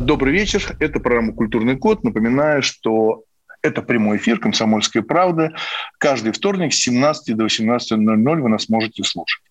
Добрый вечер. Это программа «Культурный код». Напоминаю, что это прямой эфир «Комсомольская правда». Каждый вторник с 17 до 18.00 вы нас можете слушать.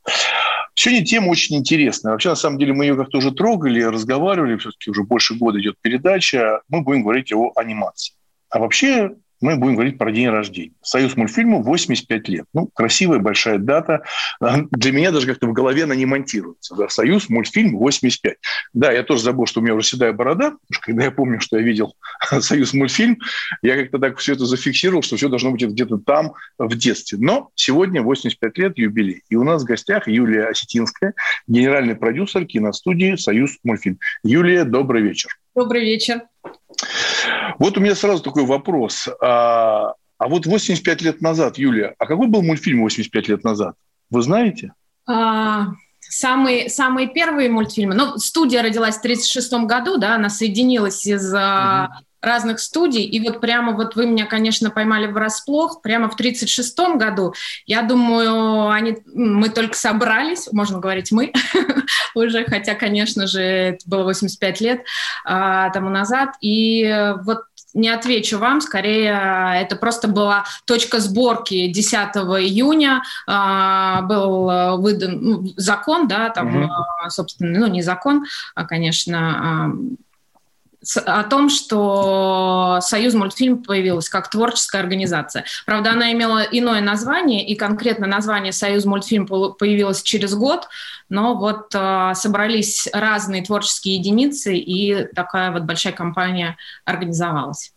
Сегодня тема очень интересная. Вообще, на самом деле, мы ее как-то уже трогали, разговаривали. Все-таки уже больше года идет передача. Мы будем говорить о анимации. А вообще, мы будем говорить про день рождения. Союз мультфильму 85 лет. Ну, красивая большая дата. Для меня даже как-то в голове она не монтируется. Да, Союз мультфильм 85. Да, я тоже забыл, что у меня уже седая борода. Потому что когда я помню, что я видел Союз мультфильм, я как-то так все это зафиксировал, что все должно быть где-то там в детстве. Но сегодня 85 лет юбилей. И у нас в гостях Юлия Осетинская, генеральный продюсер киностудии «Союз мультфильм». Юлия, добрый вечер. Добрый вечер. Вот у меня сразу такой вопрос. А, а вот 85 лет назад, Юлия, а какой был мультфильм 85 лет назад? Вы знаете? А, самые, самые первые мультфильмы. Ну, студия родилась в 1936 году, да, она соединилась из угу. Разных студий. И вот прямо вот вы меня, конечно, поймали врасплох. Прямо в 1936 году, я думаю, они, мы только собрались, можно говорить мы уже, хотя, конечно же, это было 85 лет а, тому назад. И вот не отвечу вам, скорее это просто была точка сборки 10 июня, э, был выдан ну, закон, да, там, угу. собственно, ну не закон, а, конечно, о том, что Союз мультфильм появилась как творческая организация. Правда, она имела иное название, и конкретно название Союз мультфильм появилось через год, но вот э, собрались разные творческие единицы, и такая вот большая компания организовалась.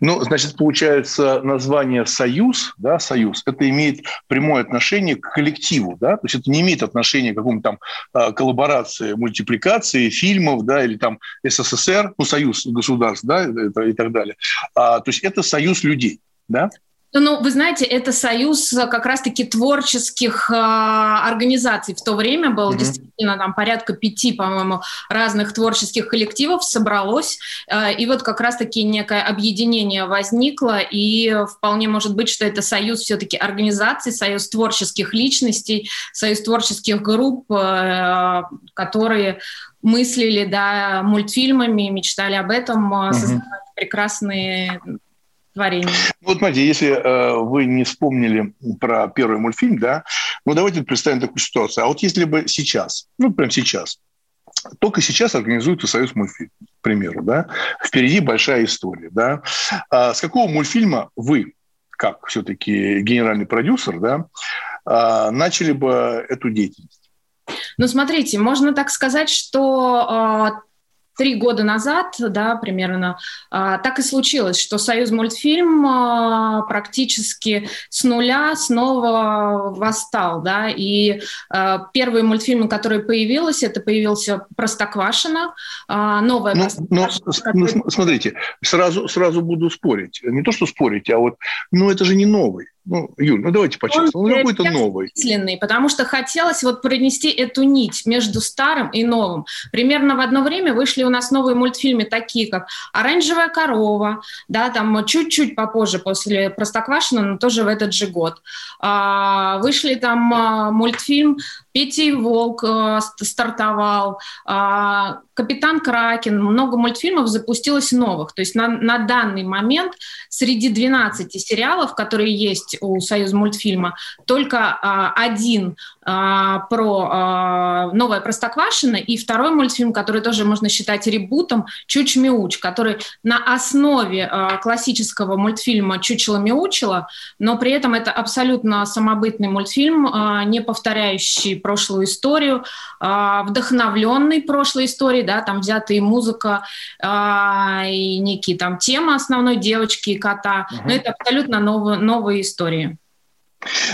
Ну, значит, получается, название «Союз», да, «Союз», это имеет прямое отношение к коллективу, да, то есть это не имеет отношения к какому-то там а, коллаборации, мультипликации фильмов, да, или там СССР, ну, «Союз государств», да, и так далее. А, то есть это союз людей, да? Ну, вы знаете, это союз э, как раз-таки творческих э, организаций в то время был. Mm-hmm. Действительно, там порядка пяти, по-моему, разных творческих коллективов собралось. Э, и вот как раз-таки некое объединение возникло. И вполне может быть, что это союз все-таки организаций, союз творческих личностей, союз творческих групп, э, которые мыслили да, мультфильмами, мечтали об этом, mm-hmm. создавали прекрасные творение. Вот смотрите, если э, вы не вспомнили про первый мультфильм, да, ну давайте представим такую ситуацию. А вот если бы сейчас, ну прям сейчас, только сейчас организуется Союз мультфильм, к примеру, да, впереди большая история, да. А с какого мультфильма вы, как все-таки генеральный продюсер, да, а, начали бы эту деятельность? Ну, смотрите, можно так сказать, что а, три года назад, да, примерно, а, так и случилось, что Союз мультфильм а, практически с нуля снова восстал, да, и а, первые мультфильмы, которые появились, это появился Простоквашино, новая ну, ну Простоквашино. Ну, который... смотрите, сразу, сразу буду спорить, не то, что спорить, а вот, ну, это же не новый. Ну, Юль, ну давайте по-честному, он, он какой-то новый. Потому что хотелось вот пронести эту нить между старым и новым. Примерно в одно время вышли у нас новые мультфильмы, такие как «Оранжевая корова», да, там чуть-чуть попозже, после «Простоквашино», но тоже в этот же год. А, вышли там а, мультфильм Петя Волк э, стартовал, э, Капитан Кракен, много мультфильмов запустилось новых. То есть на, на данный момент среди 12 сериалов, которые есть у Союз мультфильма, только э, один э, про э, новое Простоквашино и второй мультфильм, который тоже можно считать ребутом, Чуч-Мяуч, который на основе э, классического мультфильма Чучело-Мяучело, но при этом это абсолютно самобытный мультфильм, э, не повторяющий прошлую историю, а, вдохновленный прошлой историей, да, там взята и музыка, а, и некие там темы основной девочки и кота. Угу. Но это абсолютно новые, новые истории.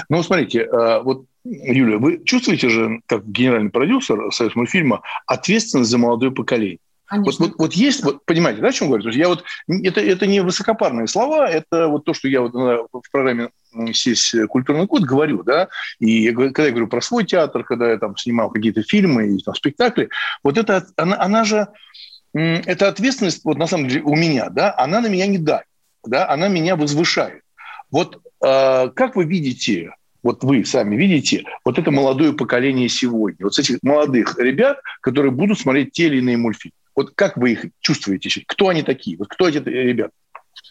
Ну, смотрите, а, вот Юля, вы чувствуете же, как генеральный продюсер Союз мультфильма, ответственность за молодое поколение? Вот, вот, вот есть, вот, понимаете, да, о чем говорю? я вот, это, это не высокопарные слова, это вот то, что я вот в программе здесь культурный код говорю, да, и когда я говорю про свой театр, когда я там снимал какие-то фильмы и там, спектакли, вот это, она, она же, эта ответственность, вот на самом деле у меня, да, она на меня не дает, да, она меня возвышает. Вот э, как вы видите, вот вы сами видите, вот это молодое поколение сегодня, вот этих молодых ребят, которые будут смотреть те или иные мультфильмы. Вот как вы их чувствуете? Кто они такие? Вот кто эти ребята?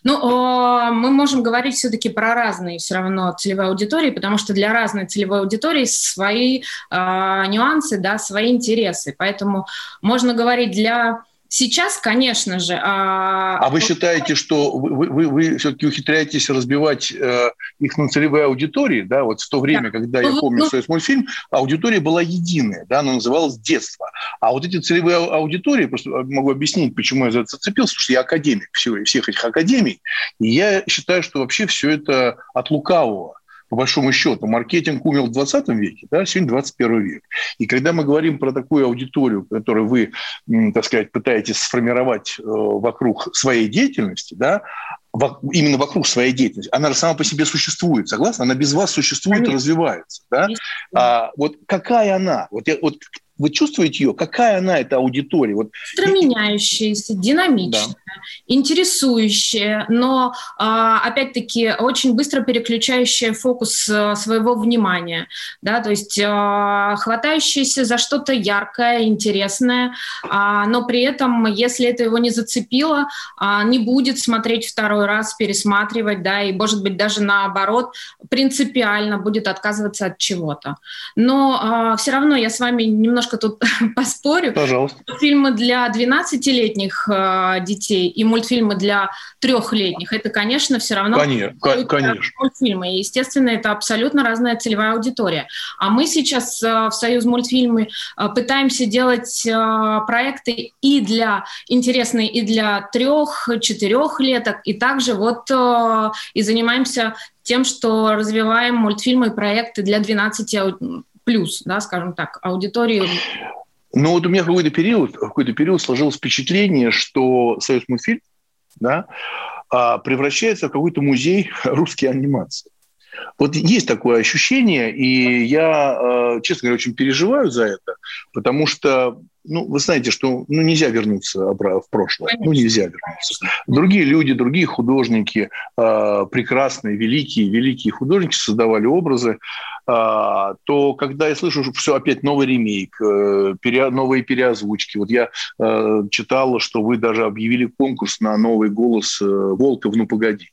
Ну, мы можем говорить все-таки про разные все равно целевые аудитории, потому что для разной целевой аудитории свои э, нюансы, да, свои интересы. Поэтому можно говорить для Сейчас, конечно же... А, а вы считаете, что вы, вы, вы все-таки ухитряетесь разбивать э, их на целевые аудитории, да, вот в то время, да. когда я ну, помню ну, свой мультфильм, аудитория была единая, да, она называлась «Детство». А вот эти целевые аудитории, просто могу объяснить, почему я за это зацепился, потому что я академик всего, всех этих академий, и я считаю, что вообще все это от лукавого по большому счету, маркетинг умер в 20 веке, да, сегодня 21 век. И когда мы говорим про такую аудиторию, которую вы, так сказать, пытаетесь сформировать э, вокруг своей деятельности, да, именно вокруг своей деятельности, она же сама по себе существует, согласна? Она без вас существует Конечно. и развивается. Да? А, вот какая она? Вот, я, вот вы чувствуете ее? Какая она, эта аудитория? Вот... Меняющаяся, динамичная, да. интересующая, но, а, опять-таки, очень быстро переключающая фокус э, своего внимания. Да? То есть а, хватающаяся за что-то яркое, интересное, а, но при этом, если это его не зацепило, не будет смотреть второй раз, пересматривать, да, и, может быть, даже наоборот, принципиально будет отказываться от чего-то. Но все равно я с вами немножко немножко тут поспорю. Пожалуйста. Фильмы для 12-летних э, детей и мультфильмы для трехлетних, это, конечно, все равно конечно, конечно. мультфильмы. И, естественно, это абсолютно разная целевая аудитория. А мы сейчас э, в Союз мультфильмы э, пытаемся делать э, проекты и для интересные, и для трех, четырех леток, и также вот э, и занимаемся тем, что развиваем мультфильмы и проекты для 12 плюс, да, скажем так, аудитории ну вот у меня какой-то период, какой-то период сложилось впечатление, что Союз мультфильм да, а, превращается в какой-то музей русской анимации. Вот есть такое ощущение, и я, а, честно говоря, очень переживаю за это, потому что, ну, вы знаете, что ну, нельзя вернуться в прошлое. Ну, Конечно. Ну, нельзя вернуться. Другие люди, другие художники, а, прекрасные, великие, великие художники создавали образы, а, то когда я слышу, что все опять новый ремейк, э, пере, новые переозвучки, вот я э, читал, что вы даже объявили конкурс на новый голос э, Волка в «Ну, погоди».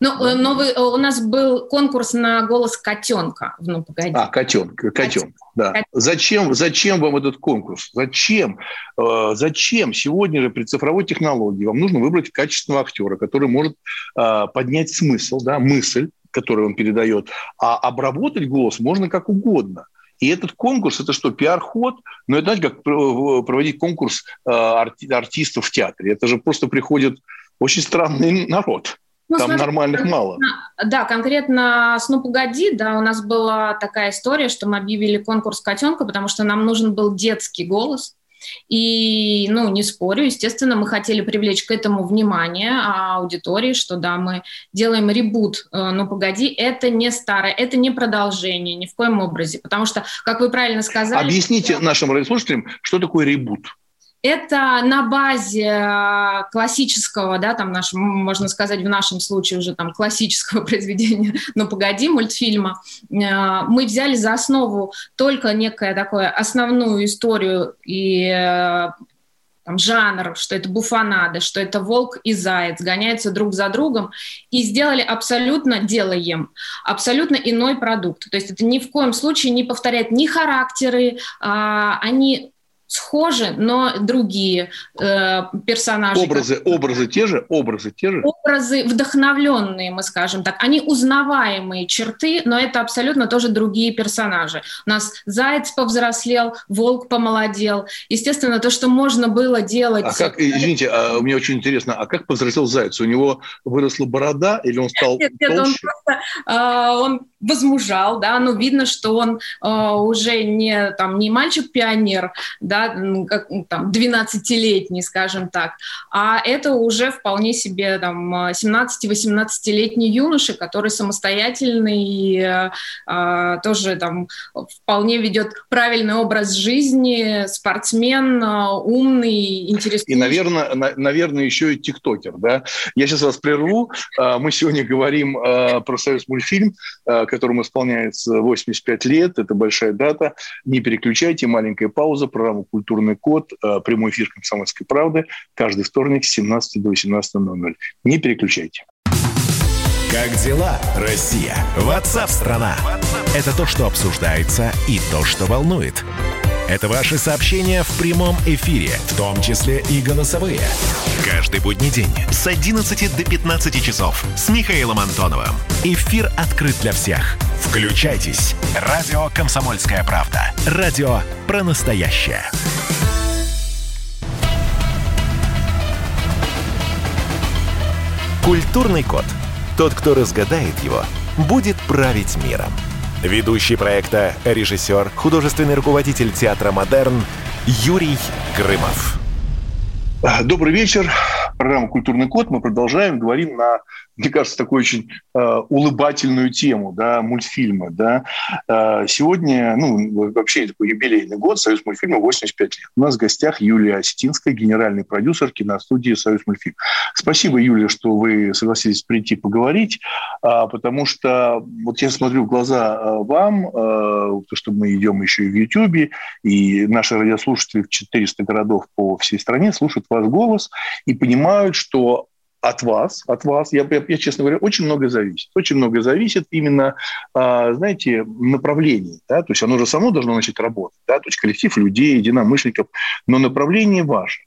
Ну, да. новый, у нас был конкурс на голос котенка «Ну, погоди». А, котенка, котенка, да. Зачем, зачем вам этот конкурс? Зачем? Зачем сегодня же при цифровой технологии вам нужно выбрать качественного актера, который может поднять смысл, да, мысль, который он передает, а обработать голос можно как угодно. И этот конкурс, это что, пиар-ход? Ну, это, знаете, как проводить конкурс э, артистов в театре. Это же просто приходит очень странный народ. Ну, Там смотри, нормальных мало. Да, конкретно с «Ну, погоди», да, у нас была такая история, что мы объявили конкурс «Котенка», потому что нам нужен был детский голос. И, ну, не спорю, естественно, мы хотели привлечь к этому внимание аудитории, что да, мы делаем ребут, э, но погоди, это не старое, это не продолжение ни в коем образе, потому что, как вы правильно сказали... Объясните что... нашим радиослушателям, что такое ребут? Это на базе э, классического, да, там наш, можно сказать, в нашем случае уже там классического произведения «Ну, погоди», мультфильма. Э, мы взяли за основу только некое такое основную историю и э, там, жанр, что это буфанада, что это волк и заяц гоняются друг за другом, и сделали абсолютно, делаем, абсолютно иной продукт. То есть это ни в коем случае не повторяет ни характеры, а, они схожи, но другие э, персонажи. Образы, образы те же, образы те же. Образы вдохновленные, мы скажем так. Они узнаваемые черты, но это абсолютно тоже другие персонажи. У нас заяц повзрослел, волк помолодел. Естественно, то, что можно было делать. А как, извините, а, мне очень интересно, а как повзрослел заяц? У него выросла борода или он стал нет, нет, толще? Он, просто, э, он возмужал, да, ну, видно, что он э, уже не, там, не мальчик-пионер, да, как, там, 12-летний, скажем так, а это уже вполне себе, там, 17-18-летний юноша, который самостоятельный, э, э, тоже, там, вполне ведет правильный образ жизни, спортсмен, э, умный, интересный. И, наверное, на, наверное, еще и тиктокер, да. Я сейчас вас прерву. Э, мы сегодня говорим э, про Союз мультфильм, которому исполняется 85 лет. Это большая дата. Не переключайте. Маленькая пауза. Программа «Культурный код». Э, прямой эфир «Комсомольской правды». Каждый вторник с 17 до 18.00. Не переключайте. Как дела, Россия? Ватсап-страна! Это то, что обсуждается и то, что волнует. Это ваши сообщения в прямом эфире, в том числе и голосовые. Каждый будний день с 11 до 15 часов с Михаилом Антоновым. Эфир открыт для всех. Включайтесь. Радио «Комсомольская правда». Радио про настоящее. Культурный код. Тот, кто разгадает его, будет править миром. Ведущий проекта, режиссер, художественный руководитель театра «Модерн» Юрий Грымов. Добрый вечер. Программа «Культурный код». Мы продолжаем, говорим на мне кажется, такую очень э, улыбательную тему, да, мультфильмы, да. Э, сегодня, ну, вообще такой юбилейный год, Союз мультфильма 85 лет. У нас в гостях Юлия Осетинская, генеральный продюсер киностудии Союз мультфильм. Спасибо, Юлия, что вы согласились прийти поговорить, э, потому что вот я смотрю в глаза э, вам, э, то, что мы идем еще и в Ютьюбе, и наши радиослушатели в 400 городов по всей стране слушают ваш голос и понимают, что от вас, от вас, я, я, я честно говоря, очень много зависит. Очень много зависит именно, а, знаете, направлений. Да? То есть оно же само должно начать работать. Да? То есть коллектив людей, единомышленников, но направление ваше.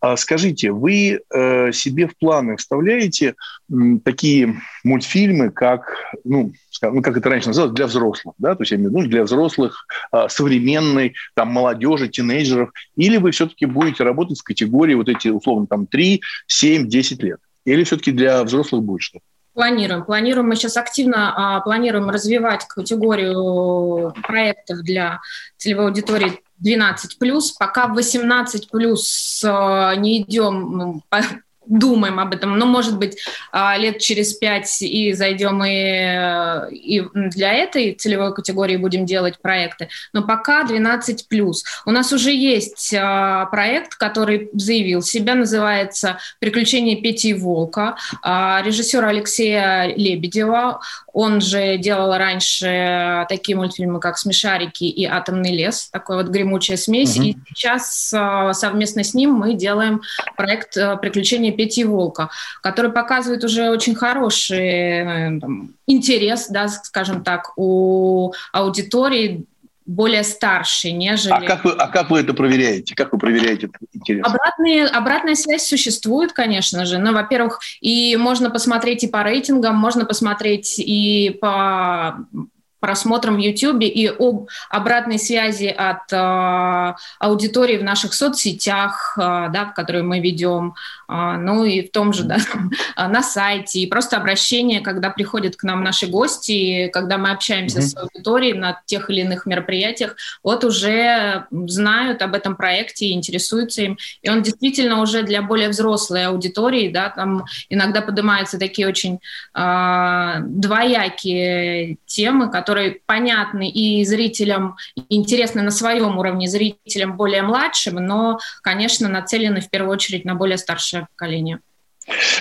А, скажите, вы э, себе в планы вставляете м, такие мультфильмы, как, ну, ну, как это раньше называлось, для взрослых, да, то есть я имею в виду для взрослых, а, современной, там, молодежи, тинейджеров, или вы все-таки будете работать в категории вот эти, условно, там, 3, 7, 10 лет? Или все-таки для взрослых будет что-то? Планируем. Планируем. Мы сейчас активно а, планируем развивать категорию проектов для целевой аудитории 12 плюс. Пока 18 плюс а, не идем думаем об этом, но, может быть, а, лет через пять и зайдем и, и для этой целевой категории будем делать проекты. Но пока 12+. У нас уже есть а, проект, который заявил себя, называется «Приключения Пети и Волка». А, режиссера Алексея Лебедева. Он же делал раньше такие мультфильмы, как «Смешарики» и «Атомный лес», такой вот гремучая смесь. Угу. И сейчас совместно с ним мы делаем проект «Приключения Пети и Волка», который показывает уже очень хороший э, там, интерес, да, скажем так, у аудитории более старший, нежели... А как вы, а как вы это проверяете? Как вы проверяете этот интерес? Обратные, обратная связь существует, конечно же. Ну, во-первых, и можно посмотреть и по рейтингам, можно посмотреть и по просмотром в YouTube и об обратной связи от э, аудитории в наших соцсетях, э, да, в которые мы ведем, э, ну и в том же да, на сайте, и просто обращение, когда приходят к нам наши гости, когда мы общаемся mm-hmm. с аудиторией на тех или иных мероприятиях, вот уже знают об этом проекте и интересуются им. И он действительно уже для более взрослой аудитории, да, там иногда поднимаются такие очень э, двоякие темы, которые которые понятны и зрителям, интересны на своем уровне, зрителям более младшим, но, конечно, нацелены в первую очередь на более старшее поколение.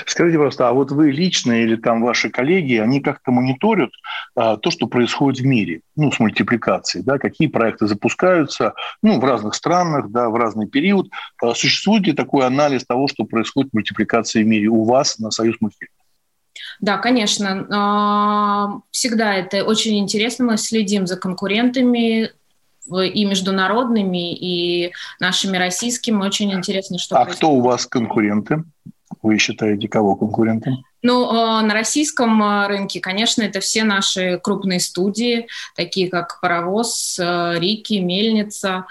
Скажите просто, а вот вы лично или там ваши коллеги, они как-то мониторят а, то, что происходит в мире, ну, с мультипликацией, да, какие проекты запускаются, ну, в разных странах, да, в разный период. А, существует ли такой анализ того, что происходит в мультипликации в мире у вас на Союз мультфильм? Да, конечно. А, всегда это очень интересно. Мы следим за конкурентами, и международными, и нашими российскими. Очень интересно, что А происходит. кто у вас конкуренты? Вы считаете, кого конкурентом? Ну, а, на российском а, рынке, конечно, это все наши крупные студии, такие как «Паровоз», «Рики», «Мельница».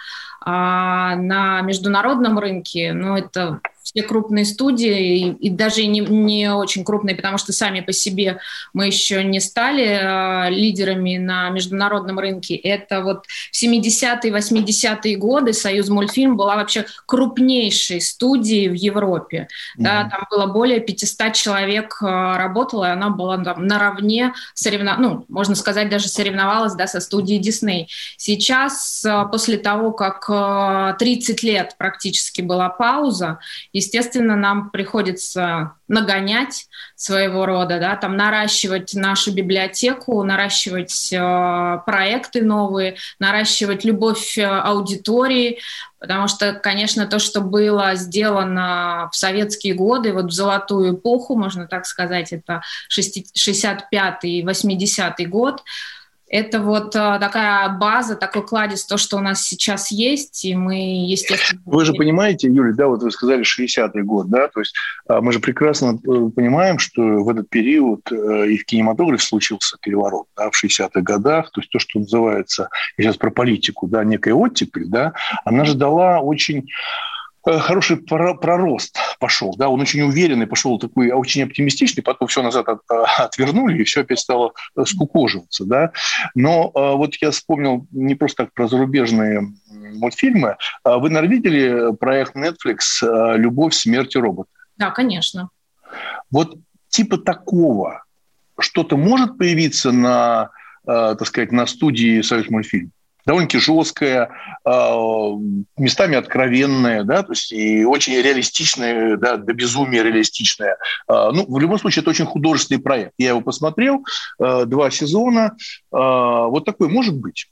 А на международном рынке, ну, это все крупные студии, и, и даже не, не очень крупные, потому что сами по себе мы еще не стали э, лидерами на международном рынке. Это вот в 70-е, 80-е годы Союз мультфильм была вообще крупнейшей студией в Европе. Mm-hmm. Да, там было более 500 человек э, работало, и она была там наравне соревнов... ну, можно сказать, даже соревновалась да, со студией Дисней. Сейчас, э, после того, как 30 э, лет практически была пауза, естественно, нам приходится нагонять своего рода, да, там наращивать нашу библиотеку, наращивать э, проекты новые, наращивать любовь э, аудитории, потому что, конечно, то, что было сделано в советские годы, вот в золотую эпоху, можно так сказать, это 65-й, 80-й год, это вот а, такая база, такой кладезь, то, что у нас сейчас есть, и мы, естественно... Вы же понимаете, Юля, да, вот вы сказали 60-й год, да, то есть а, мы же прекрасно э, понимаем, что в этот период э, и в кинематографе случился переворот, да, в 60-х годах, то есть то, что называется, я сейчас про политику, да, некая оттепель, да, она же дала очень Э, хороший пророст пошел, да, он очень уверенный, пошел такой очень оптимистичный, потом все назад от, э, отвернули, и все опять стало э, скукоживаться, да. Но вот я вспомнил не просто так про зарубежные мультфильмы. А вы, наверное, видели проект Netflix «Любовь, смерть и робот»? Да, конечно. Вот типа такого что-то может появиться на, так сказать, на студии «Союз мультфильм»? Довольно-таки жесткая, а, местами откровенная, да, то есть и очень реалистичная, да, до безумия реалистичная. А, ну, в любом случае, это очень художественный проект. Я его посмотрел, а, два сезона. Вот такой может быть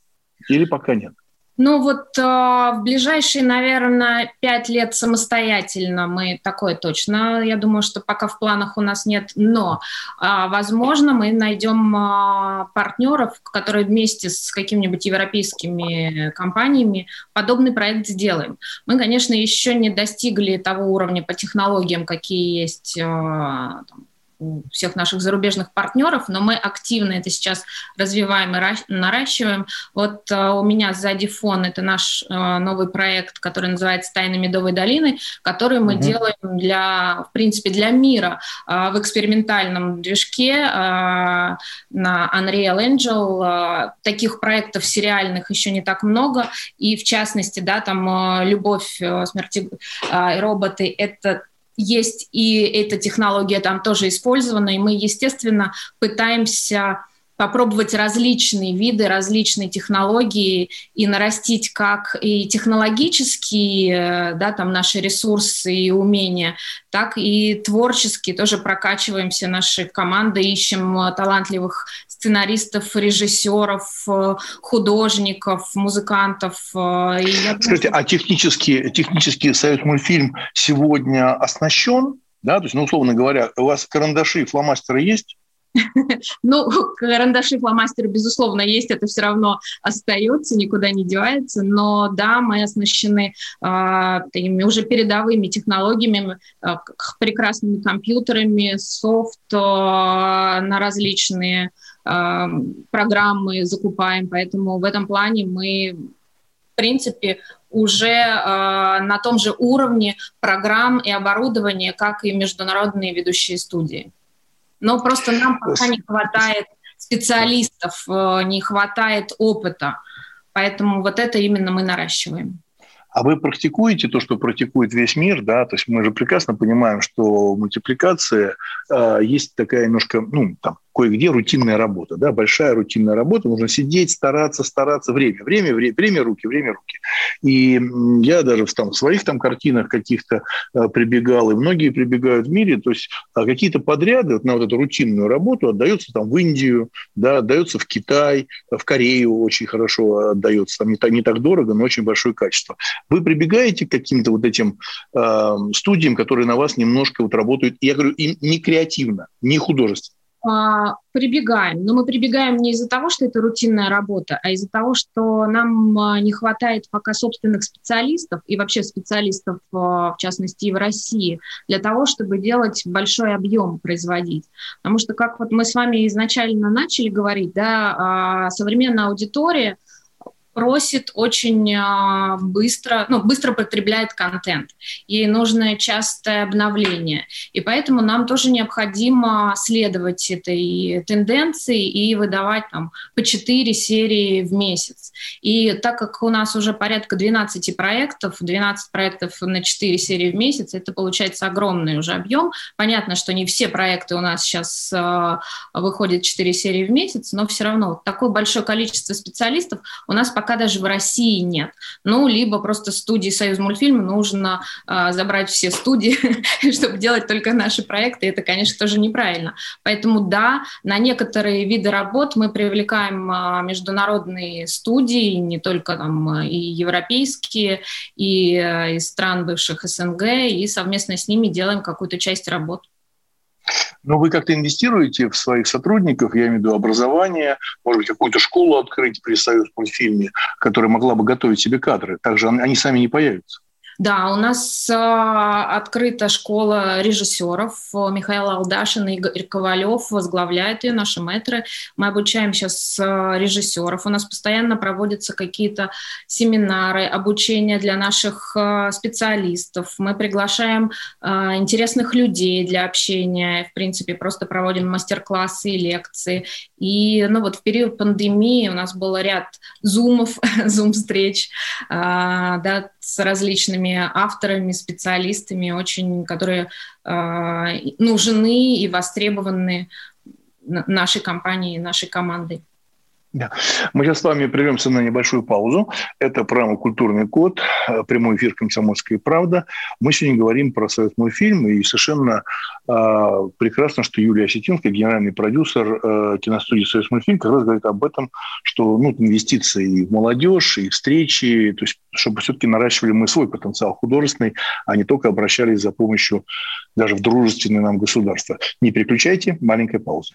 или пока нет? Ну вот э, в ближайшие, наверное, пять лет самостоятельно мы такое точно, я думаю, что пока в планах у нас нет, но, э, возможно, мы найдем э, партнеров, которые вместе с какими-нибудь европейскими компаниями подобный проект сделаем. Мы, конечно, еще не достигли того уровня по технологиям, какие есть э, там, у всех наших зарубежных партнеров, но мы активно это сейчас развиваем и наращиваем. Вот э, у меня сзади фон это наш э, новый проект, который называется «Тайны Медовой долины», который мы угу. делаем для, в принципе, для мира э, в экспериментальном движке на Unreal Engine. Таких проектов сериальных еще не так много, и в частности, да, там «Любовь, смерти и роботы» — это есть и эта технология там тоже использована, и мы, естественно, пытаемся попробовать различные виды, различные технологии и нарастить как и технологические, да, там наши ресурсы и умения, так и творчески тоже прокачиваемся нашей командой, ищем талантливых сценаристов, режиссеров, художников, музыкантов. И я Скажите, думаю, а технически, технически Союз мультфильм сегодня оснащен? Да, то есть, ну, условно говоря, у вас карандаши, фломастеры есть? Ну, карандаши, фломастеры, безусловно, есть, это все равно остается, никуда не девается, но да, мы оснащены э, такими уже передовыми технологиями, э, прекрасными компьютерами, софт э, на различные программы закупаем, поэтому в этом плане мы, в принципе, уже э, на том же уровне программ и оборудования, как и международные ведущие студии но просто нам пока не хватает специалистов, э, не хватает опыта. Поэтому вот это именно мы наращиваем. А вы практикуете то, что практикует весь мир, да? То есть мы же прекрасно понимаем, что мультипликация э, есть такая немножко, ну, там, кое-где рутинная работа, да, большая рутинная работа, нужно сидеть, стараться, стараться, время, время, время, время руки, время руки. И я даже в, там, в своих там картинах каких-то э, прибегал, и многие прибегают в мире, то есть э, какие-то подряды вот, на вот эту рутинную работу отдаются там в Индию, да, отдаются в Китай, в Корею очень хорошо отдается, там не так, не так дорого, но очень большое качество. Вы прибегаете к каким-то вот этим э, студиям, которые на вас немножко вот работают, я говорю, им не креативно, не художественно, а, прибегаем. Но мы прибегаем не из-за того, что это рутинная работа, а из-за того, что нам а, не хватает пока собственных специалистов и вообще специалистов, а, в частности, и в России, для того, чтобы делать большой объем производить. Потому что, как вот мы с вами изначально начали говорить, да, современная аудитория просит очень а, быстро, ну, быстро потребляет контент, и нужно частое обновление. И поэтому нам тоже необходимо следовать этой тенденции и выдавать там по 4 серии в месяц. И так как у нас уже порядка 12 проектов, 12 проектов на 4 серии в месяц, это получается огромный уже объем. Понятно, что не все проекты у нас сейчас э, выходят 4 серии в месяц, но все равно такое большое количество специалистов у нас пока пока даже в России нет. Ну, либо просто студии Союз мультфильм нужно э, забрать все студии, чтобы делать только наши проекты. Это, конечно, тоже неправильно. Поэтому да, на некоторые виды работ мы привлекаем э, международные студии, не только там и европейские, и э, из стран бывших СНГ, и совместно с ними делаем какую-то часть работ. Но вы как-то инвестируете в своих сотрудников, я имею в виду образование, может быть, какую-то школу открыть при Союз мультфильме, которая могла бы готовить себе кадры. Также они сами не появятся. Да, у нас э, открыта школа режиссеров. Михаил Алдашин и Игорь Ковалев возглавляют ее, наши мэтры. Мы обучаем сейчас э, режиссеров. У нас постоянно проводятся какие-то семинары, обучение для наших э, специалистов. Мы приглашаем э, интересных людей для общения. В принципе, просто проводим мастер-классы и лекции. И ну, вот в период пандемии у нас был ряд зумов, зум-встреч да, с различными разными авторами, специалистами, очень, которые э, нужны и востребованы нашей компанией, нашей командой. Да. Мы сейчас с вами прервемся на небольшую паузу. Это программа «Культурный код», э, прямой эфир «Комсомольская правда». Мы сегодня говорим про Союз мультфильм, и совершенно э, прекрасно, что Юлия Осетинская, генеральный продюсер э, киностудии «Союз мультфильм», как раз говорит об этом, что ну, инвестиции в молодежь, и встречи, то есть чтобы все-таки наращивали мы свой потенциал художественный, а не только обращались за помощью даже в дружественные нам государства. Не переключайте, маленькая пауза.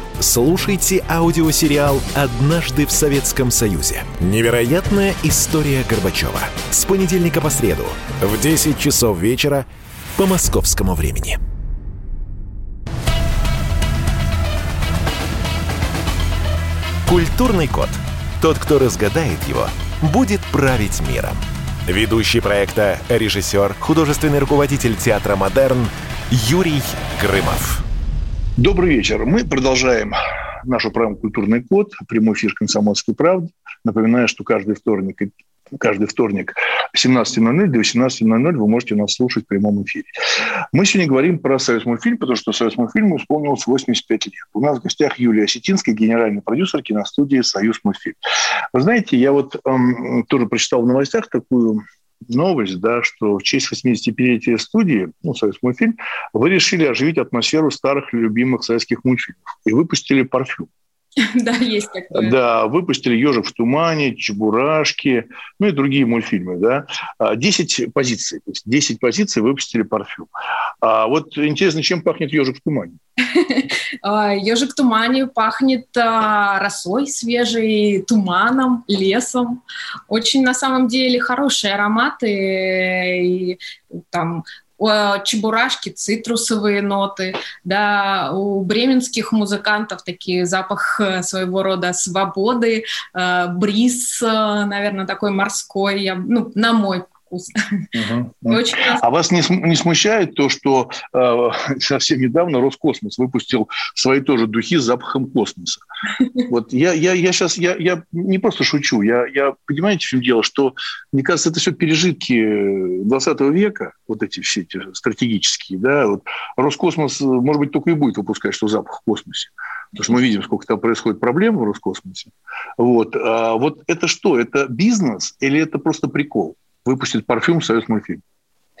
Слушайте аудиосериал «Однажды в Советском Союзе». Невероятная история Горбачева. С понедельника по среду в 10 часов вечера по московскому времени. Культурный код. Тот, кто разгадает его, будет править миром. Ведущий проекта, режиссер, художественный руководитель театра «Модерн» Юрий Грымов. Добрый вечер. Мы продолжаем нашу программу «Культурный код», прямой эфир «Комсомольской правды». Напоминаю, что каждый вторник, каждый вторник 17.00 до 18.00 вы можете нас слушать в прямом эфире. Мы сегодня говорим про «Союз мультфильм», потому что «Союз мультфильм» исполнилось 85 лет. У нас в гостях Юлия Осетинская, генеральный продюсер киностудии «Союз мультфильм». Вы знаете, я вот эм, тоже прочитал в новостях такую новость, да, что в честь 85-летия студии, ну, Союз мультфильм, вы решили оживить атмосферу старых любимых советских мультфильмов и выпустили парфюм. Да, есть такое. Да, выпустили «Ежик в тумане», «Чебурашки», ну и другие мультфильмы, да. 10 а, позиций, то есть 10 позиций выпустили парфюм. А вот интересно, чем пахнет «Ежик в тумане»? Ежик а, в тумане пахнет а, росой свежей, туманом, лесом. Очень на самом деле хорошие ароматы. И, там чебурашки, цитрусовые ноты, да, у бременских музыкантов такие запах э, своего рода свободы, э, бриз, э, наверное, такой морской, я, ну, на мой вкус. Угу. Очень а вас не, не смущает то, что э, совсем недавно Роскосмос выпустил свои тоже духи с запахом космоса? Вот я, я, я сейчас, я, я не просто шучу, я, я понимаете, в чем дело, что, мне кажется, это все пережитки 20 века, вот эти все эти стратегические, да, вот Роскосмос, может быть, только и будет выпускать, что запах в космосе. Потому что мы видим, сколько там происходит проблем в Роскосмосе. Вот. А вот это что? Это бизнес или это просто прикол? Выпустит парфюм «Союз мультфильм».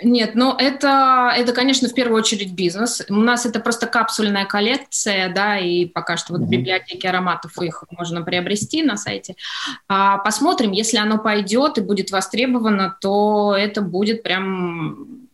Нет, ну это, это, конечно, в первую очередь бизнес. У нас это просто капсульная коллекция, да, и пока что вот в библиотеке ароматов их можно приобрести на сайте. А посмотрим, если оно пойдет и будет востребовано, то это будет прям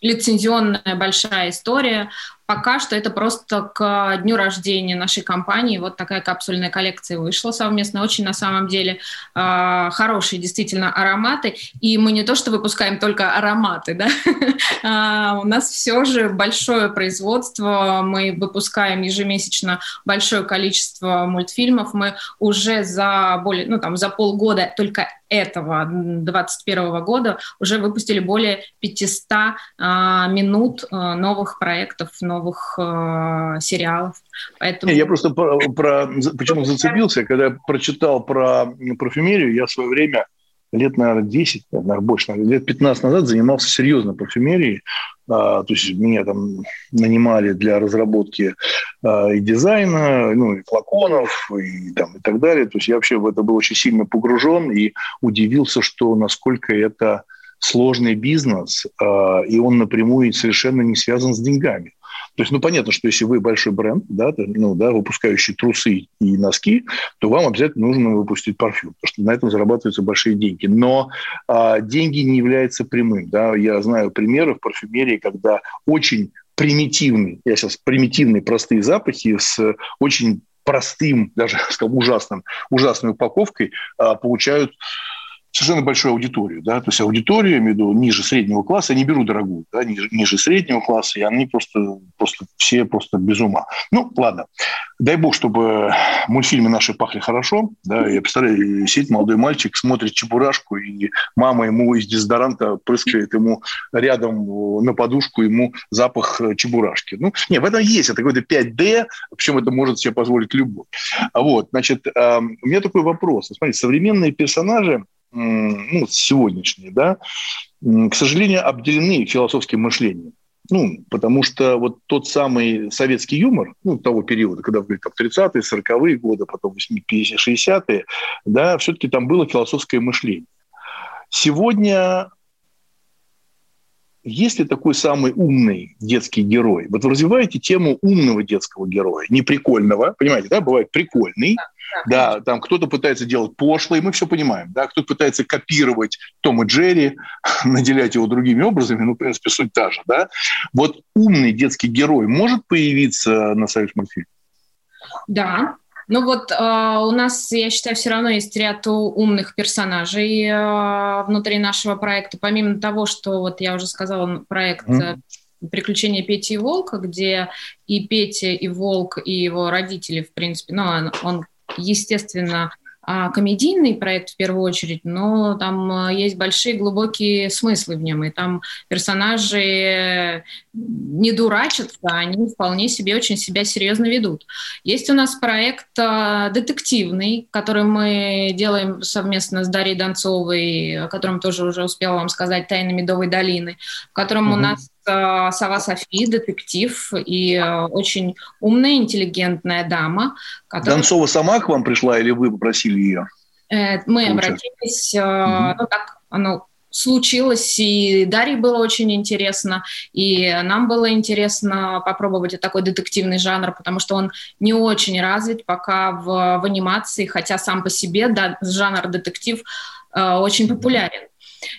лицензионная большая история. Пока что это просто к дню рождения нашей компании. Вот такая капсульная коллекция вышла совместно. Очень на самом деле э, хорошие действительно ароматы. И мы не то, что выпускаем только ароматы, да? а, у нас все же большое производство. Мы выпускаем ежемесячно большое количество мультфильмов. Мы уже за более, ну там за полгода только этого 2021 года уже выпустили более 500 а, минут а, новых проектов, новых новых э, сериалов. Поэтому... Я просто про, про, почему зацепился, когда я прочитал про парфюмерию, я в свое время лет, наверное, 10, наверное, больше, наверное, лет 15 назад занимался серьезно парфюмерией. А, то есть меня там нанимали для разработки а, и дизайна, ну, и флаконов, и, там, и так далее. То есть я вообще в это был очень сильно погружен и удивился, что насколько это сложный бизнес, а, и он напрямую совершенно не связан с деньгами. То есть, ну, понятно, что если вы большой бренд, да, ну, да, выпускающий трусы и носки, то вам обязательно нужно выпустить парфюм, потому что на этом зарабатываются большие деньги. Но а, деньги не являются прямым. Да. Я знаю примеры в парфюмерии, когда очень примитивные, я сейчас примитивные простые запахи с очень простым, даже скажем, ужасным, ужасной упаковкой а, получают совершенно большую аудиторию. Да? То есть аудиторию, я имею в виду, ниже среднего класса, я не беру дорогую, да? ниже, ниже среднего класса, и они просто, просто все просто без ума. Ну, ладно. Дай бог, чтобы мультфильмы наши пахли хорошо. Да? Я представляю, сидит молодой мальчик, смотрит «Чебурашку», и мама ему из дезодоранта прыскает ему рядом на подушку ему запах чебурашки. Ну, нет, в этом есть. Это какой-то 5D, причем это может себе позволить любой. Вот, значит, у меня такой вопрос. Смотрите, современные персонажи, ну, сегодняшние, да, к сожалению, обделены философским мышлением. Ну, потому что вот тот самый советский юмор, ну, того периода, когда были там 30-е, 40-е годы, потом 50-е, 60-е, да, все-таки там было философское мышление. Сегодня есть ли такой самый умный детский герой? Вот вы развиваете тему умного детского героя, не прикольного, понимаете, да, бывает прикольный, да, да там кто-то пытается делать пошлый, мы все понимаем, да, кто-то пытается копировать Тома Джерри, наделять его другими образами, ну, в принципе, суть та же, да. Вот умный детский герой может появиться на Союз мультфильм? Да, ну вот э, у нас, я считаю, все равно есть ряд умных персонажей э, внутри нашего проекта. Помимо того, что вот я уже сказала, проект mm. «Приключения Пети и Волка», где и Петя, и Волк, и его родители, в принципе, ну, он, он естественно, а, комедийный проект в первую очередь, но там а, есть большие глубокие смыслы в нем, и там персонажи не дурачатся, они вполне себе очень себя серьезно ведут. Есть у нас проект а, детективный, который мы делаем совместно с Дарьей Донцовой, о котором тоже уже успела вам сказать, «Тайны Медовой долины», в котором угу. у нас Сова Софи, детектив и очень умная, интеллигентная дама. Которая... Донцова сама к вам пришла или вы попросили ее? Э, мы обратились, угу. ну так оно случилось, и Дарье было очень интересно, и нам было интересно попробовать такой детективный жанр, потому что он не очень развит пока в, в анимации, хотя сам по себе да, жанр детектив э, очень популярен.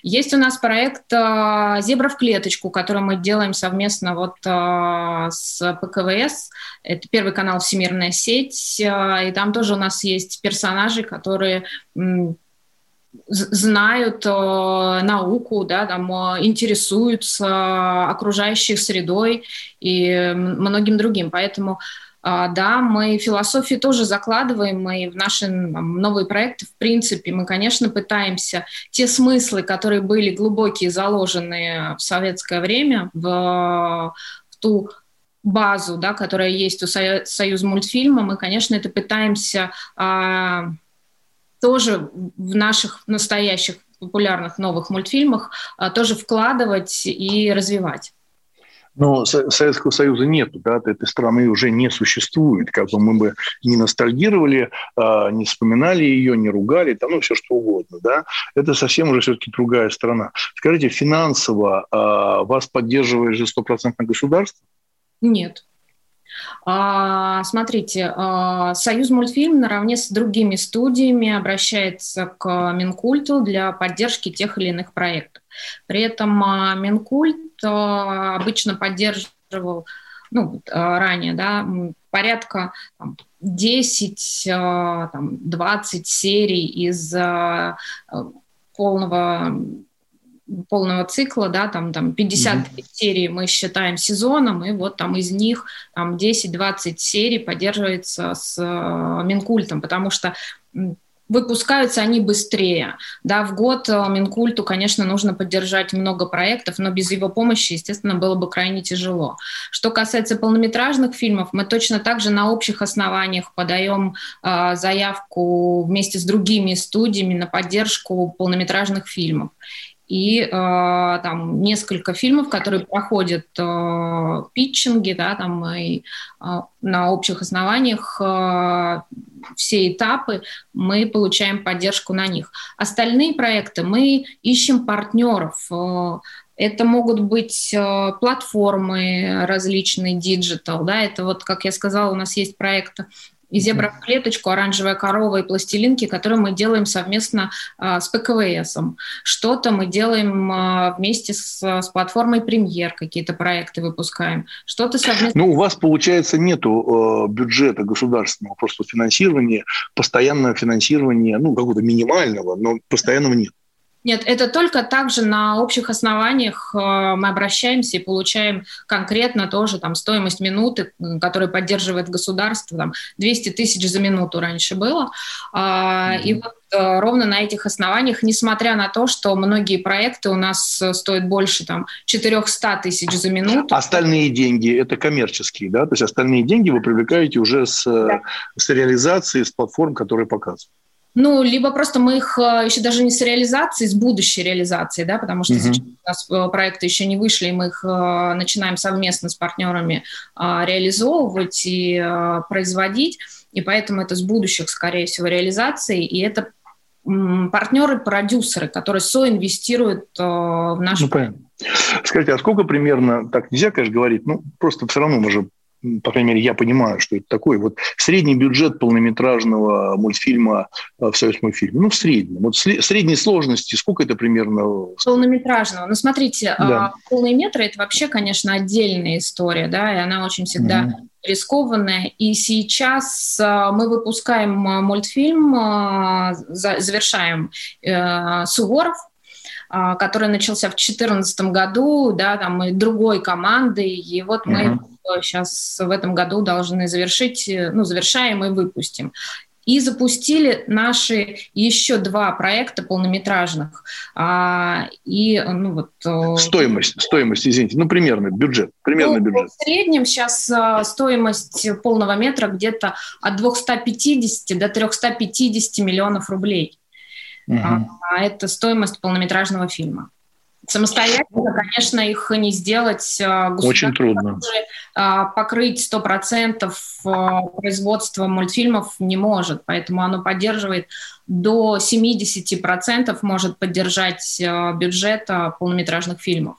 Есть у нас проект э, «Зебра в клеточку», который мы делаем совместно вот э, с ПКВС. Это первый канал «Всемирная сеть», э, и там тоже у нас есть персонажи, которые знают э, науку, да, там, э, интересуются окружающей средой и многим другим. Поэтому а, да, мы философию тоже закладываем, мы в наши новые проекты, в принципе, мы, конечно, пытаемся те смыслы, которые были глубокие, заложены в советское время, в, в ту базу, да, которая есть у Союз, Союз мультфильма, мы, конечно, это пытаемся а, тоже в наших настоящих популярных новых мультфильмах а, тоже вкладывать и развивать. Но Советского Союза нет, да, этой страны уже не существует. Как бы мы бы не ностальгировали, а, не вспоминали ее, не ругали, там, ну, все что угодно. Да. Это совсем уже все-таки другая страна. Скажите, финансово а, вас поддерживает же стопроцентное государство? Нет. А, смотрите, а, Союз мультфильм наравне с другими студиями обращается к Минкульту для поддержки тех или иных проектов. При этом а, Минкульт обычно поддерживал ну, ранее, да, порядка там, 10, там, 20 серий из полного полного цикла, да, там, там 50 mm-hmm. серий мы считаем сезоном, и вот там из них там 10-20 серий поддерживается с э, Минкультом, потому что выпускаются они быстрее. Да, в год э, Минкульту, конечно, нужно поддержать много проектов, но без его помощи, естественно, было бы крайне тяжело. Что касается полнометражных фильмов, мы точно так же на общих основаниях подаем э, заявку вместе с другими студиями на поддержку полнометражных фильмов и э, там несколько фильмов, которые проходят э, питчинги, да, там и э, на общих основаниях э, все этапы мы получаем поддержку на них. Остальные проекты мы ищем партнеров. Э, это могут быть э, платформы различные, digital, да, это вот, как я сказала, у нас есть проект и зебра в клеточку, оранжевая корова и пластилинки, которые мы делаем совместно а, с ПКВС. Что-то мы делаем а, вместе с, с платформой Премьер, какие-то проекты выпускаем. Что-то совместно... Ну, у вас, получается, нету э, бюджета государственного, просто финансирования, постоянного финансирования, ну, какого-то минимального, но постоянного нет. Нет, это только также на общих основаниях э, мы обращаемся и получаем конкретно тоже там стоимость минуты, которую поддерживает государство, там 200 тысяч за минуту раньше было. Mm-hmm. И вот э, ровно на этих основаниях, несмотря на то, что многие проекты у нас стоят больше там 400 тысяч за минуту. Остальные деньги это коммерческие, да? То есть остальные деньги вы привлекаете уже с, да. с реализацией, с платформ, которые показывают. Ну, либо просто мы их э, еще даже не с реализацией, с будущей реализацией, да, потому что uh-huh. у нас э, проекты еще не вышли, и мы их э, начинаем совместно с партнерами реализовывать и производить, и поэтому это с будущих, скорее всего, реализаций, и это партнеры-продюсеры, которые соинвестируют в наш ну, проект. Скажите, а сколько примерно, так нельзя, конечно, говорить, ну, просто все равно мы же по крайней мере, я понимаю, что это такое. Вот средний бюджет полнометражного мультфильма э, в Союз мультфильме, ну, в среднем. Вот средней сложности, сколько это примерно? Полнометражного. Ну, смотрите, а, да. полные метры – это вообще, конечно, отдельная история, да, и она очень всегда mm рискованная. И сейчас а, мы выпускаем а, мультфильм, завершаем э, Суворов, который начался в 2014 году, да, там и другой командой, и вот мы uh-huh сейчас в этом году должны завершить, э, ну, завершаем и выпустим. И запустили наши еще два проекта полнометражных. А, и, ну, вот, э, стоимость, стоимость, извините, ну, примерно бюджет. Примерно ну, бюджет. В среднем сейчас а, стоимость полного метра где-то от 250 до 350 миллионов рублей. Угу. А, это стоимость полнометражного фильма. Самостоятельно, конечно, их не сделать. А, Очень трудно. А, покрыть 100% а, производства мультфильмов не может, поэтому оно поддерживает до 70% может поддержать бюджета полнометражных фильмов.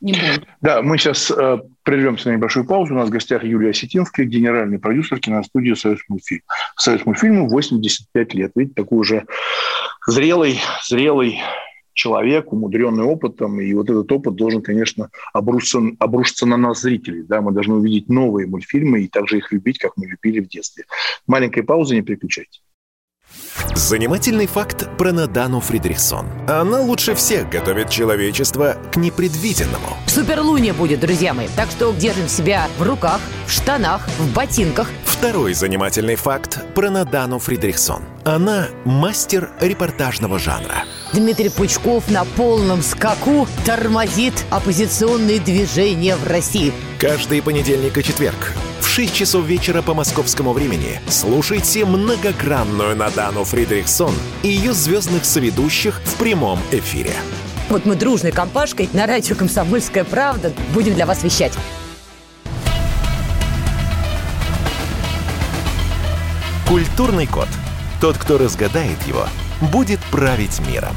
Не будет. Да, мы сейчас э, прервемся на небольшую паузу. У нас в гостях Юлия Осетинская, генеральный продюсер киностудии «Союз мультфильм». «Союз мультфильму» 85 лет. Видите, такой уже зрелый, зрелый человек, умудренный опытом, и вот этот опыт должен, конечно, обрушиться, обрушиться на нас, зрителей. Да? Мы должны увидеть новые мультфильмы и также их любить, как мы любили в детстве. Маленькая пауза, не переключайтесь. Занимательный факт про Надану Фридрихсон. Она лучше всех готовит человечество к непредвиденному. Суперлуния будет, друзья мои. Так что держим себя в руках, в штанах, в ботинках. Второй занимательный факт про Надану Фридрихсон. Она мастер репортажного жанра. Дмитрий Пучков на полном скаку тормозит оппозиционные движения в России. Каждый понедельник и четверг в 6 часов вечера по московскому времени слушайте многогранную Надану Фридрихсон и ее звездных соведущих в прямом эфире. Вот мы дружной компашкой на радио «Комсомольская правда» будем для вас вещать. Культурный код. Тот, кто разгадает его, будет править миром.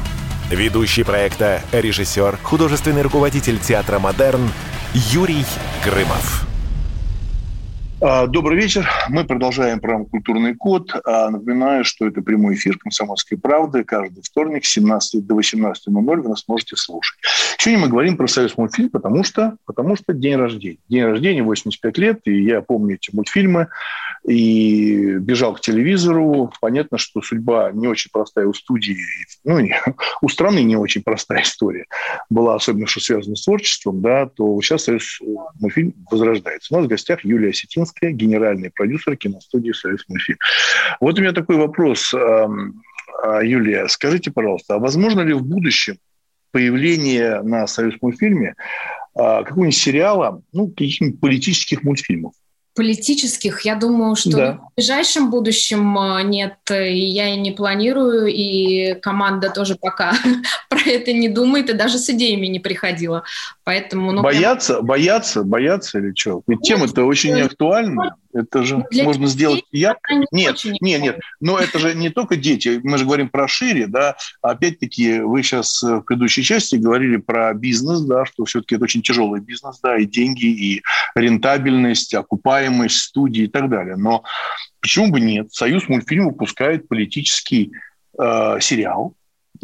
Ведущий проекта, режиссер, художественный руководитель театра «Модерн» Юрий Грымов. А, добрый вечер. Мы продолжаем программу «Культурный код». А, напоминаю, что это прямой эфир «Комсомольской правды». Каждый вторник с 17 до 18.00 вы нас можете слушать. Сегодня мы говорим про «Союз мультфильм», потому что, потому что день рождения. День рождения 85 лет, и я помню эти мультфильмы и бежал к телевизору. Понятно, что судьба не очень простая у студии, ну, не, у страны не очень простая история была, особенно что связано с творчеством, да, то сейчас «Союз мультфильм» возрождается. У нас в гостях Юлия Сетинская, Ленинская, генеральный продюсер киностудии «Союз мультфильм». Вот у меня такой вопрос, а, Юлия. Скажите, пожалуйста, а возможно ли в будущем появление на «Союз мультфильме» а, какого-нибудь сериала, ну, каких-нибудь политических мультфильмов? Политических, я думаю, что да. в ближайшем будущем а, нет, и я и не планирую, и команда тоже пока про это не думает, и даже с идеями не приходила. Поэтому, ну, боятся, прям... боятся, боятся или что? Ведь тема-то очень не актуальна. Это же Для можно сделать я Нет, нет, нет. Но это же не только дети. Мы же говорим про шире, да. Опять-таки, вы сейчас в предыдущей части говорили про бизнес, да, что все-таки это очень тяжелый бизнес, да, и деньги, и рентабельность, окупаемость студии и так далее. Но почему бы нет? Союз мультфильм выпускает политический э, сериал,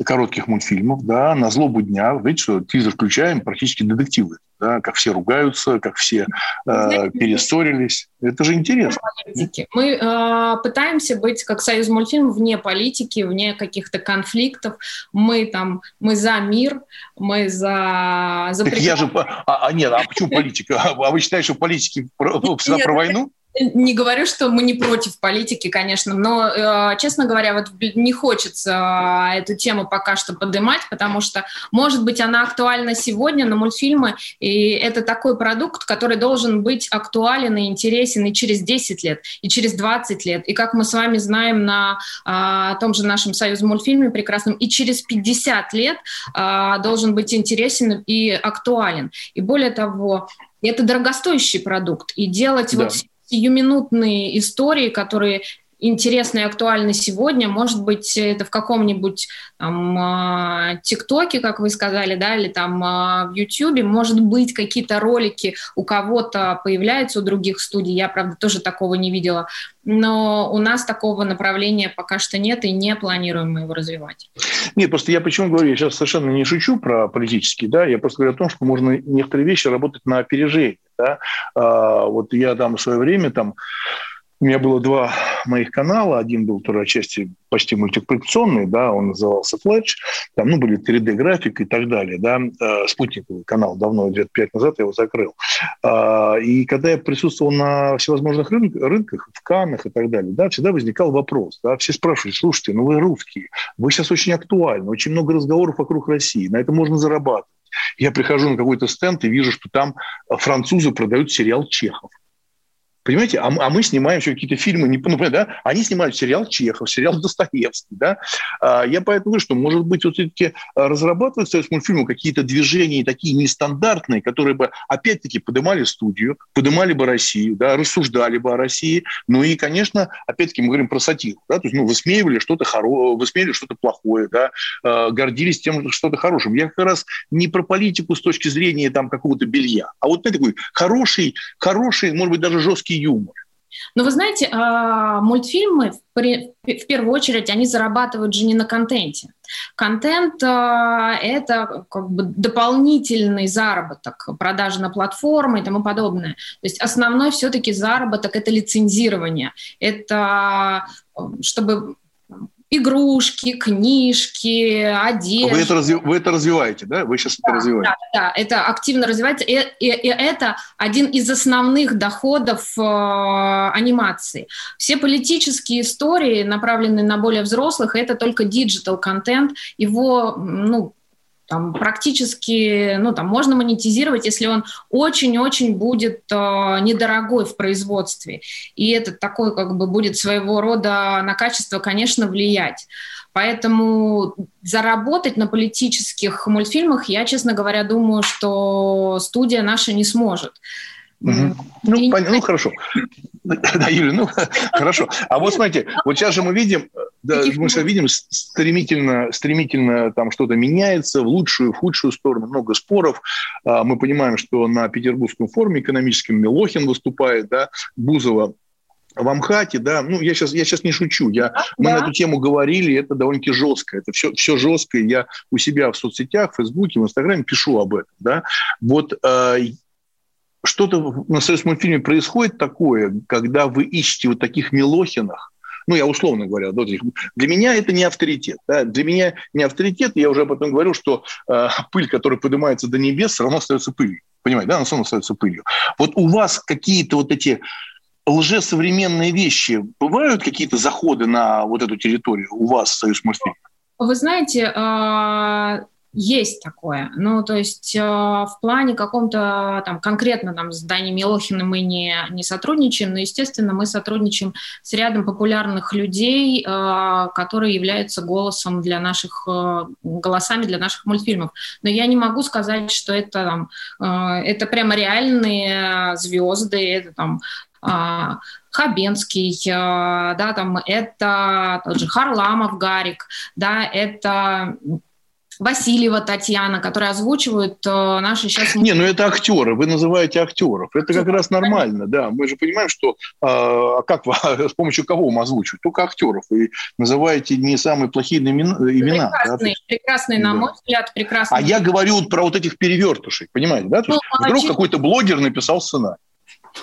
коротких мультфильмов, да, на злобу дня. Видите, что тизер включаем, практически детективы, да, как все ругаются, как все э, перессорились. Это же интересно. Политики. Мы э, пытаемся быть как союз мультфильм вне политики, вне каких-то конфликтов. Мы там, мы за мир, мы за... за так я же... А, а нет, а почему политика? А вы считаете, что политики всегда про войну? Не говорю, что мы не против политики, конечно, но, э, честно говоря, вот не хочется э, эту тему пока что поднимать, потому что, может быть, она актуальна сегодня, но мультфильмы и это такой продукт, который должен быть актуален и интересен и через 10 лет, и через 20 лет. И как мы с вами знаем на а, том же нашем союз мультфильме прекрасном, и через 50 лет должен быть интересен и актуален. И более того, это дорогостоящий продукт. И делать да. вот сиюминутные истории, которые интересны и актуальны сегодня. Может быть, это в каком-нибудь там, а, ТикТоке, как вы сказали, да, или там а, в Ютьюбе. Может быть, какие-то ролики у кого-то появляются, у других студий. Я, правда, тоже такого не видела. Но у нас такого направления пока что нет, и не планируем мы его развивать. Нет, просто я почему говорю, я сейчас совершенно не шучу про политические, да, я просто говорю о том, что можно некоторые вещи работать на опережение. Да? А, вот я там в свое время там у меня было два моих канала. Один был тоже отчасти почти мультипликационный, да, он назывался Fletch. Там, ну, были 3D-график и так далее, да. Э, спутниковый канал давно, лет пять назад я его закрыл. А, и когда я присутствовал на всевозможных рынок, рынках, в Каннах и так далее, да, всегда возникал вопрос, да, все спрашивали, слушайте, ну вы русские, вы сейчас очень актуальны, очень много разговоров вокруг России, на это можно зарабатывать. Я прихожу на какой-то стенд и вижу, что там французы продают сериал «Чехов». Понимаете, а, а мы снимаем еще какие-то фильмы, не, ну, да? они снимают сериал Чехов, сериал Достоевский. Да? А, я поэтому говорю, что, может быть, вот все-таки разрабатываются с мультфильмом какие-то движения такие нестандартные, которые бы, опять-таки, поднимали студию, поднимали бы Россию, да, рассуждали бы о России. Ну и, конечно, опять-таки, мы говорим про сатиру. Да? То есть, ну, высмеивали что-то хорошее, высмеивали что-то плохое, да? А, гордились тем, что-то хорошим. Я как раз не про политику с точки зрения там какого-то белья, а вот такой хороший, хороший, может быть, даже жесткий юмор. Но вы знаете, а, мультфильмы в первую очередь они зарабатывают же не на контенте. Контент а, – это как бы дополнительный заработок, продажи на платформы и тому подобное. То есть основной все-таки заработок – это лицензирование. Это чтобы игрушки, книжки, одежда. Вы это, разви... вы это развиваете, да? Вы сейчас да, это развиваете. Да, да, это активно развивается. И, и, и это один из основных доходов э, анимации. Все политические истории, направленные на более взрослых, это только digital контент. Его, ну, там практически, ну, там можно монетизировать, если он очень-очень будет э, недорогой в производстве. И это такой, как бы, будет своего рода на качество, конечно, влиять. Поэтому заработать на политических мультфильмах, я, честно говоря, думаю, что студия наша не сможет. Угу. Ну, И... пон... ну, хорошо. Да, Юля, ну, хорошо. А вот смотрите, вот сейчас же мы видим, да, мы же видим, стремительно, стремительно там что-то меняется в лучшую, в худшую сторону, много споров. А, мы понимаем, что на Петербургском форуме экономическом Милохин выступает, да, Бузова в Амхате, да, ну, я сейчас, я сейчас не шучу, я, да, мы на эту тему говорили, это довольно-таки жестко, это все, все жестко, я у себя в соцсетях, в Фейсбуке, в Инстаграме пишу об этом, да, вот э, что-то на союз мультфильме происходит такое, когда вы ищете вот таких Милохинах, ну, я условно говоря, для меня это не авторитет. Да? Для меня не авторитет, я уже об этом говорю, что э, пыль, которая поднимается до небес, все равно остается пылью. Понимаете, да, она все равно остается пылью. Вот у вас какие-то вот эти лжесовременные вещи, бывают какие-то заходы на вот эту территорию у вас, Союз мультфильм? Вы знаете, а, есть такое. Ну, то есть э, в плане каком-то там конкретно там с Даней Милохиным мы не, не сотрудничаем, но, естественно, мы сотрудничаем с рядом популярных людей, э, которые являются голосом для наших, э, голосами для наших мультфильмов. Но я не могу сказать, что это там, э, это прямо реальные звезды, это там э, Хабенский, да, там это тот же Харламов Гарик, да, это Васильева Татьяна, которые озвучивают э, наши сейчас... Не, ну это актеры, вы называете актеров. Это как раз нормально, да. Мы же понимаем, что а как с помощью кого мы озвучиваем? Только актеров. И называете не самые плохие имена. Прекрасные, да? прекрасные на мой взгляд, прекрасные. А я говорю про вот этих перевертышей, понимаете, да? То есть ну, вдруг какой-то блогер написал сценарий.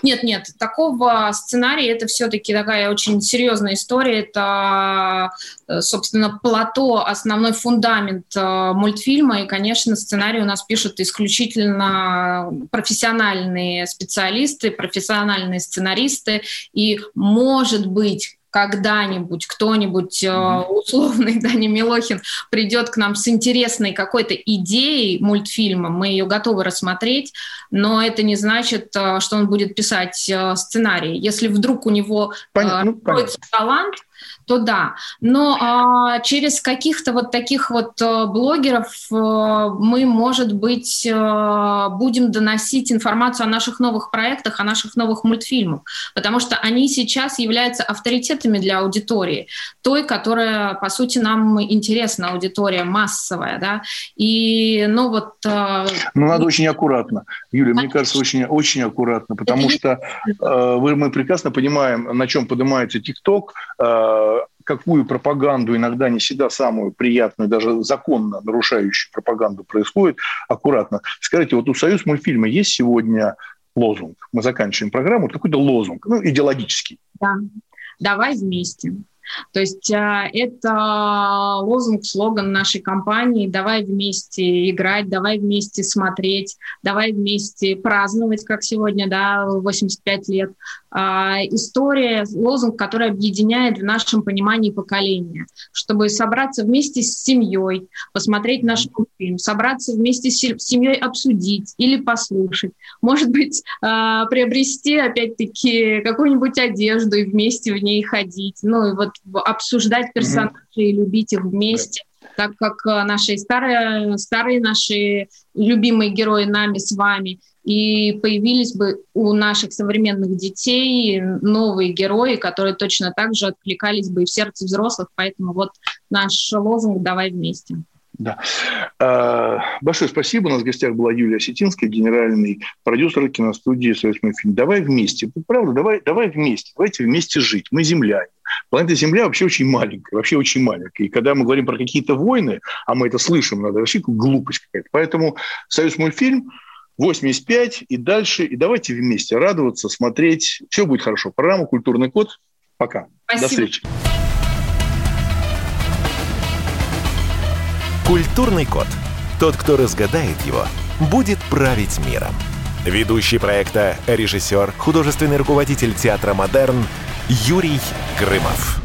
Нет, нет, такого сценария это все-таки такая очень серьезная история. Это, э, собственно, плато, основной фундамент э, мультфильма. И, конечно, сценарий у нас пишут исключительно профессиональные специалисты, профессиональные сценаристы. И, может быть, когда-нибудь кто-нибудь э, условный Даня Милохин придет к нам с интересной какой-то идеей мультфильма, мы ее готовы рассмотреть, но это не значит, э, что он будет писать э, сценарий. Если вдруг у него Понятно, ну, талант, то да. Но а, через каких-то вот таких вот а, блогеров а, мы, может быть, а, будем доносить информацию о наших новых проектах, о наших новых мультфильмах, потому что они сейчас являются авторитетами для аудитории, той, которая, по сути, нам интересна, аудитория массовая, да, и, ну вот... А... Ну, надо очень аккуратно, Юлия, мне кажется, очень, очень аккуратно, потому что э, мы прекрасно понимаем, на чем поднимается ТикТок, э, какую пропаганду, иногда не всегда самую приятную, даже законно нарушающую пропаганду происходит, аккуратно. Скажите, вот у «Союз мультфильма» есть сегодня лозунг? Мы заканчиваем программу, какой-то лозунг, ну, идеологический. Да. Давай вместе. То есть а, это лозунг, слоган нашей компании «Давай вместе играть, давай вместе смотреть, давай вместе праздновать, как сегодня, да, 85 лет». А, история, лозунг, который объединяет в нашем понимании поколения, чтобы собраться вместе с семьей, посмотреть наш фильм, собраться вместе с семьей обсудить или послушать, может быть, а, приобрести, опять-таки, какую-нибудь одежду и вместе в ней ходить, ну и вот обсуждать персонажей и любить их вместе так как а, наши старые, старые наши любимые герои нами с вами и появились бы у наших современных детей новые герои, которые точно так же откликались бы и в сердце взрослых. Поэтому вот наш лозунг «Давай вместе». Да. А, большое спасибо. У нас в гостях была Юлия Осетинская, генеральный продюсер киностудии «Союз фильм». Давай вместе. Правда, давай, давай вместе. Давайте вместе жить. Мы земляне. Планета Земля вообще очень маленькая, вообще очень маленькая. И когда мы говорим про какие-то войны, а мы это слышим, надо вообще глупость какая-то. Поэтому «Союз мультфильм» 85 и дальше. И давайте вместе радоваться, смотреть. Все будет хорошо. Программа «Культурный код». Пока. Спасибо. До встречи. Культурный код. Тот, кто разгадает его, будет править миром. Ведущий проекта, режиссер, художественный руководитель театра «Модерн» Юрий Грымов.